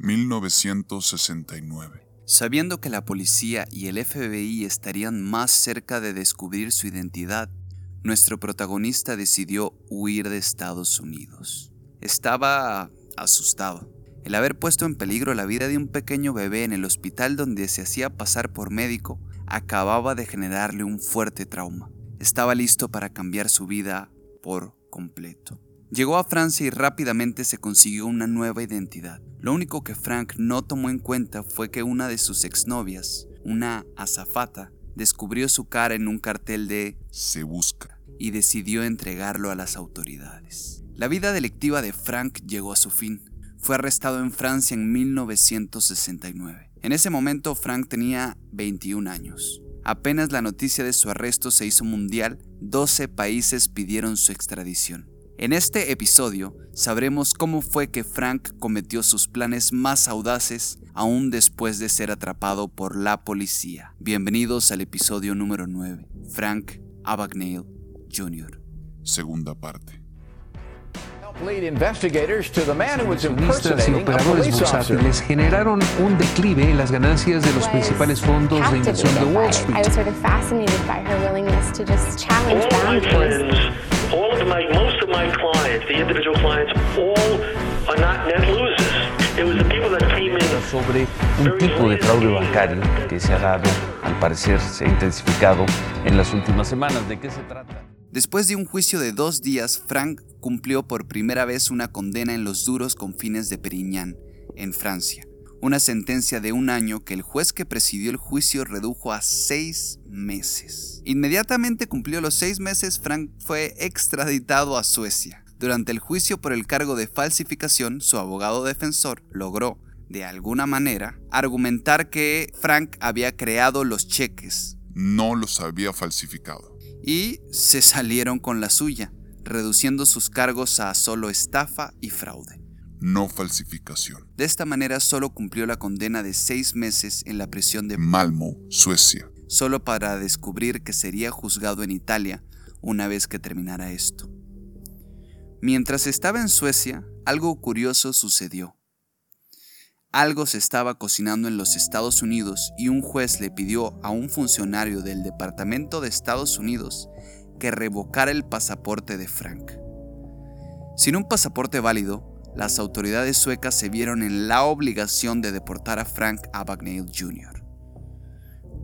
1969. Sabiendo que la policía y el FBI estarían más cerca de descubrir su identidad, nuestro protagonista decidió huir de Estados Unidos. Estaba asustado. El haber puesto en peligro la vida de un pequeño bebé en el hospital donde se hacía pasar por médico acababa de generarle un fuerte trauma. Estaba listo para cambiar su vida por completo. Llegó a Francia y rápidamente se consiguió una nueva identidad. Lo único que Frank no tomó en cuenta fue que una de sus exnovias, una azafata, descubrió su cara en un cartel de Se busca y decidió entregarlo a las autoridades. La vida delictiva de Frank llegó a su fin. Fue arrestado en Francia en 1969. En ese momento Frank tenía 21 años. Apenas la noticia de su arresto se hizo mundial, 12 países pidieron su extradición. En este episodio sabremos cómo fue que Frank cometió sus planes más audaces aún después de ser atrapado por la policía. Bienvenidos al episodio número 9, Frank Abagnale Jr. Segunda parte. Accionistas y operadores bursátiles generaron un declive en las ganancias de los principales fondos de inversión de Wall Street. All of my, most of my clients, the individual clients, all are not net losers. It was the people that came in. sobre un tipo de fraude bancario que se ha dado, al parecer se ha intensificado en las últimas semanas. ¿De qué se trata? Después de un juicio de dos días, Frank cumplió por primera vez una condena en los duros confines de Perignan, en Francia. Una sentencia de un año que el juez que presidió el juicio redujo a seis meses. Inmediatamente cumplió los seis meses, Frank fue extraditado a Suecia. Durante el juicio por el cargo de falsificación, su abogado defensor logró, de alguna manera, argumentar que Frank había creado los cheques No los había falsificado. y se salieron con la suya, reduciendo sus cargos a solo estafa y fraude. No falsificación. De esta manera solo cumplió la condena de seis meses en la prisión de Malmo, Suecia. solo para descubrir que sería juzgado en Italia una vez que terminara esto. Mientras estaba en Suecia, algo curioso sucedió. Algo se estaba cocinando en los Estados Unidos y un juez le pidió a un funcionario del Departamento de Estados Unidos que revocara el pasaporte de Frank. Sin un pasaporte válido, las autoridades suecas se vieron en la obligación de deportar a Frank Abagnale Jr.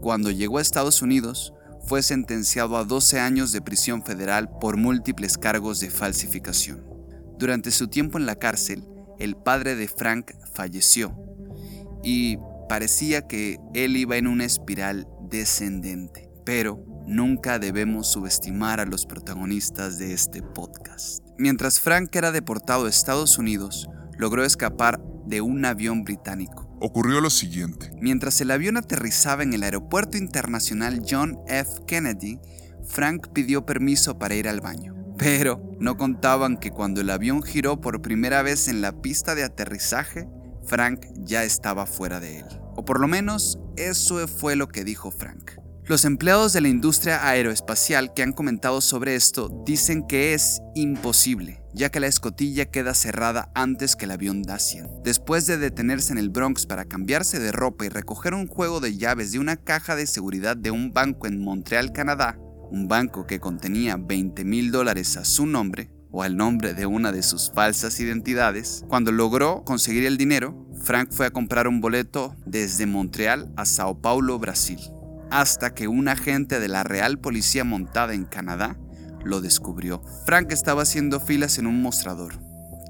Cuando llegó a Estados Unidos, fue sentenciado a 12 años de prisión federal por múltiples cargos de falsificación. Durante su tiempo en la cárcel, el padre de Frank falleció y parecía que él iba en una espiral descendente. Pero nunca debemos subestimar a los protagonistas de este podcast. Mientras Frank era deportado a Estados Unidos, logró escapar de un avión británico. Ocurrió lo siguiente. Mientras el avión aterrizaba en el Aeropuerto Internacional John F. Kennedy, Frank pidió permiso para ir al baño. Pero no contaban que cuando el avión giró por primera vez en la pista de aterrizaje, Frank ya estaba fuera de él. O por lo menos eso fue lo que dijo Frank. Los empleados de la industria aeroespacial que han comentado sobre esto dicen que es imposible, ya que la escotilla queda cerrada antes que el avión da 100. Después de detenerse en el Bronx para cambiarse de ropa y recoger un juego de llaves de una caja de seguridad de un banco en Montreal, Canadá, un banco que contenía 20 mil dólares a su nombre, o al nombre de una de sus falsas identidades, cuando logró conseguir el dinero, Frank fue a comprar un boleto desde Montreal a Sao Paulo, Brasil hasta que un agente de la Real Policía montada en Canadá lo descubrió. Frank estaba haciendo filas en un mostrador.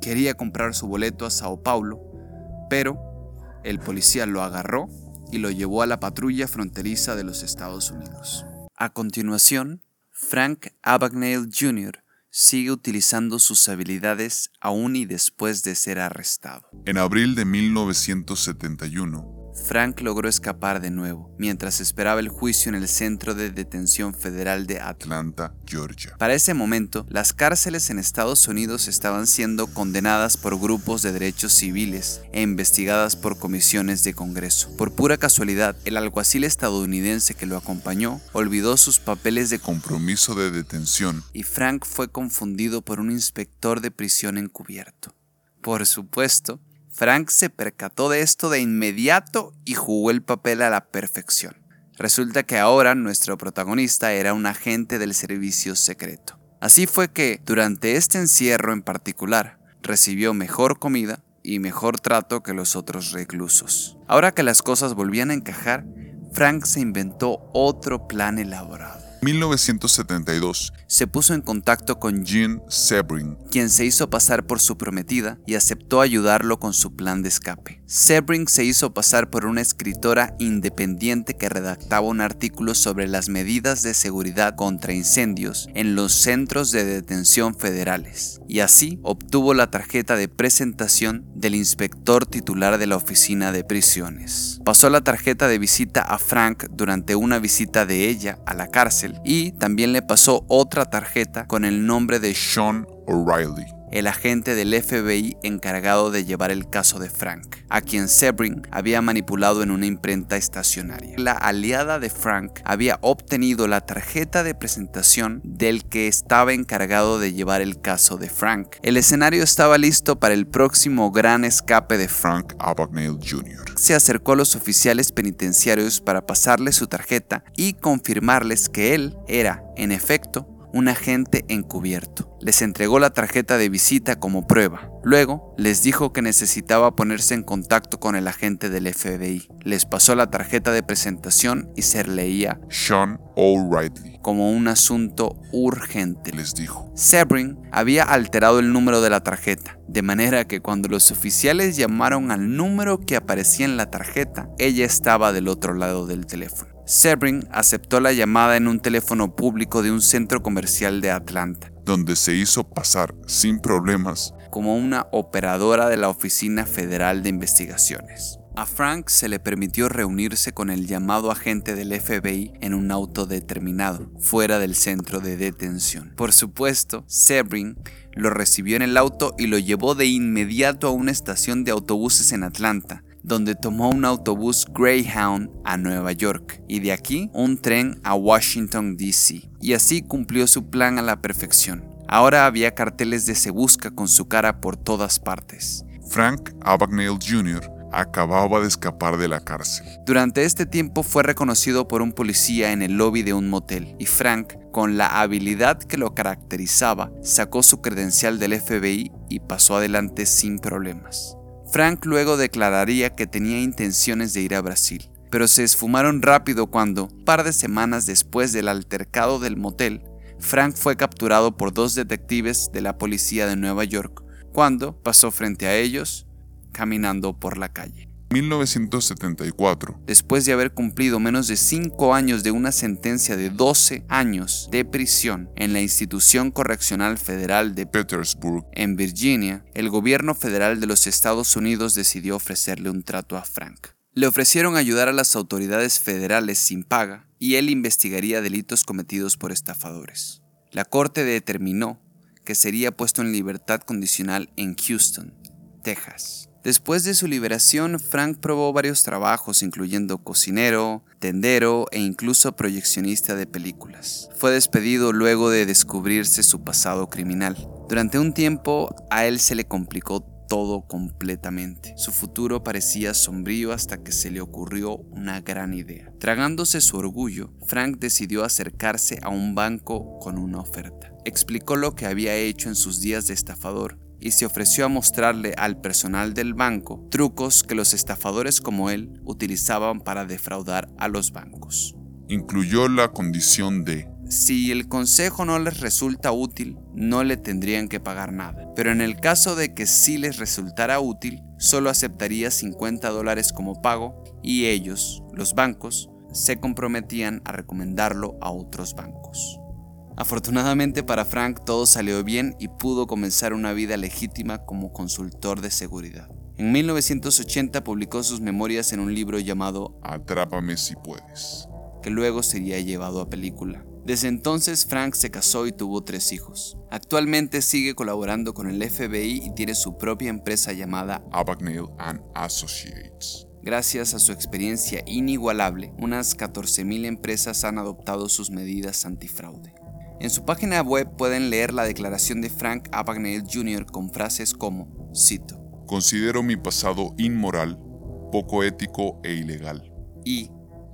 Quería comprar su boleto a Sao Paulo, pero el policía lo agarró y lo llevó a la patrulla fronteriza de los Estados Unidos. A continuación, Frank Abagnale Jr. sigue utilizando sus habilidades aún y después de ser arrestado. En abril de 1971, Frank logró escapar de nuevo, mientras esperaba el juicio en el Centro de Detención Federal de Atlanta. Georgia. Para ese momento, las cárceles en Estados Unidos estaban siendo condenadas por grupos de derechos civiles e investigadas por comisiones de Congreso. Por pura casualidad, el alguacil estadounidense que lo acompañó olvidó sus papeles de Compromiso de detención. y Frank fue confundido por un inspector de prisión encubierto. Por supuesto, Frank se percató de esto de inmediato y jugó el papel a la perfección. Resulta que ahora nuestro protagonista era un agente del servicio secreto. Así fue que, durante este encierro en particular, recibió mejor comida y mejor trato que los otros reclusos. Ahora que las cosas volvían a encajar, Frank se inventó otro plan elaborado. 1972, Se puso en contacto con Jean Sebring, quien se hizo pasar por su prometida y aceptó ayudarlo con su plan de escape. Sebring se hizo pasar por una escritora independiente que redactaba un artículo sobre las medidas de seguridad contra incendios en los centros de detención federales, y así obtuvo la tarjeta de presentación del inspector titular de la oficina de prisiones. Pasó la tarjeta de visita a Frank durante una visita de ella a la cárcel y también le pasó otra tarjeta con el nombre de Sean O'Reilly, el agente del FBI encargado de llevar el caso de Frank, a quien Sebring había manipulado en una imprenta estacionaria. La aliada de Frank había obtenido la tarjeta de presentación del que estaba encargado de llevar el caso de Frank. El escenario estaba listo para el próximo gran escape de Frank. Abagnale Jr. Se acercó a los oficiales penitenciarios para pasarles su tarjeta y confirmarles que él era, en efecto, un agente encubierto. Les entregó la tarjeta de visita como prueba. Luego les dijo que necesitaba ponerse en contacto con el agente del FBI. Les pasó la tarjeta de presentación y se leía Sean O'Reilly, como un asunto urgente. les dijo. Sebring había alterado el número de la tarjeta, de manera que cuando los oficiales llamaron al número que aparecía en la tarjeta, ella estaba del otro lado del teléfono. Sebring aceptó la llamada en un teléfono público de un centro comercial de Atlanta, donde se hizo pasar sin problemas como una operadora de la Oficina Federal de Investigaciones. A Frank se le permitió reunirse con el llamado agente del FBI en un auto determinado, fuera del centro de detención. Por supuesto, Sebring lo recibió en el auto y lo llevó de inmediato a una estación de autobuses en Atlanta, donde tomó un autobús Greyhound a Nueva York y de aquí un tren a Washington, D.C. Y así cumplió su plan a la perfección. Ahora había carteles de Se Busca con su cara por todas partes. Frank Abagnale Jr. acababa de escapar de la cárcel. Durante este tiempo fue reconocido por un policía en el lobby de un motel y Frank, con la habilidad que lo caracterizaba, sacó su credencial del FBI y pasó adelante sin problemas. Frank luego declararía que tenía intenciones de ir a Brasil, pero se esfumaron rápido cuando, par de semanas después del altercado del motel, Frank fue capturado por dos detectives de la policía de Nueva York cuando pasó frente a ellos caminando por la calle. 1974, Después de haber cumplido menos de 5 años de una sentencia de 12 años de prisión en la institución correccional federal de Petersburg, en Virginia, el gobierno federal de los Estados Unidos decidió ofrecerle un trato a Frank. Le ofrecieron ayudar a las autoridades federales sin paga y él investigaría delitos cometidos por estafadores. La corte determinó que sería puesto en libertad condicional en Houston, Texas. Después de su liberación, Frank probó varios trabajos, incluyendo cocinero, tendero e incluso proyeccionista de películas. Fue despedido luego de descubrirse su pasado criminal. Durante un tiempo, a él se le complicó todo completamente. Su futuro parecía sombrío hasta que se le ocurrió una gran idea. Tragándose su orgullo, Frank decidió acercarse a un banco con una oferta. Explicó lo que había hecho en sus días de estafador y se ofreció a mostrarle al personal del banco trucos que los estafadores como él utilizaban para defraudar a los bancos. incluyó la condición de Si el consejo no les resulta útil, no le tendrían que pagar nada. Pero en el caso de que sí les resultara útil, solo aceptaría 50 dólares como pago y ellos, los bancos, se comprometían a recomendarlo a otros bancos. Afortunadamente para Frank todo salió bien y pudo comenzar una vida legítima como consultor de seguridad. En 1980 publicó sus memorias en un libro llamado Atrápame si puedes. que luego sería llevado a película. Desde entonces Frank se casó y tuvo tres hijos. Actualmente sigue colaborando con el FBI y tiene su propia empresa llamada Abagnale and Associates. Gracias a su experiencia inigualable, unas 14.000 empresas han adoptado sus medidas antifraude. En su página web pueden leer la declaración de Frank Abagnale Jr. con frases como, cito, Considero mi pasado inmoral, poco ético e ilegal. Y,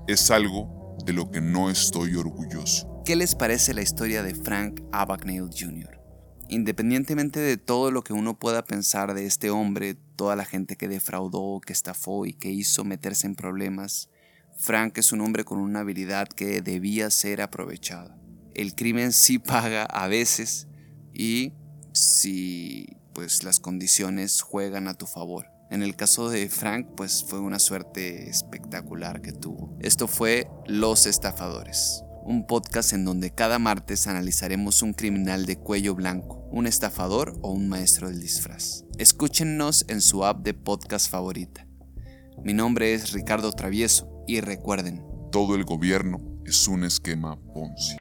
Es algo de lo que no estoy orgulloso. ¿qué les parece la historia de Frank Abagnale Jr.? Independientemente de todo lo que uno pueda pensar de este hombre, toda la gente que defraudó, que estafó y que hizo meterse en problemas, Frank es un hombre con una habilidad que debía ser aprovechada. El crimen sí paga a veces y si pues las condiciones juegan a tu favor. En el caso de Frank, pues fue una suerte espectacular que tuvo. Esto fue Los Estafadores, un podcast en donde cada martes analizaremos un criminal de cuello blanco, un estafador o un maestro del disfraz. Escúchennos en su app de podcast favorita. Mi nombre es Ricardo Travieso y recuerden, Todo el gobierno es un esquema Ponzi.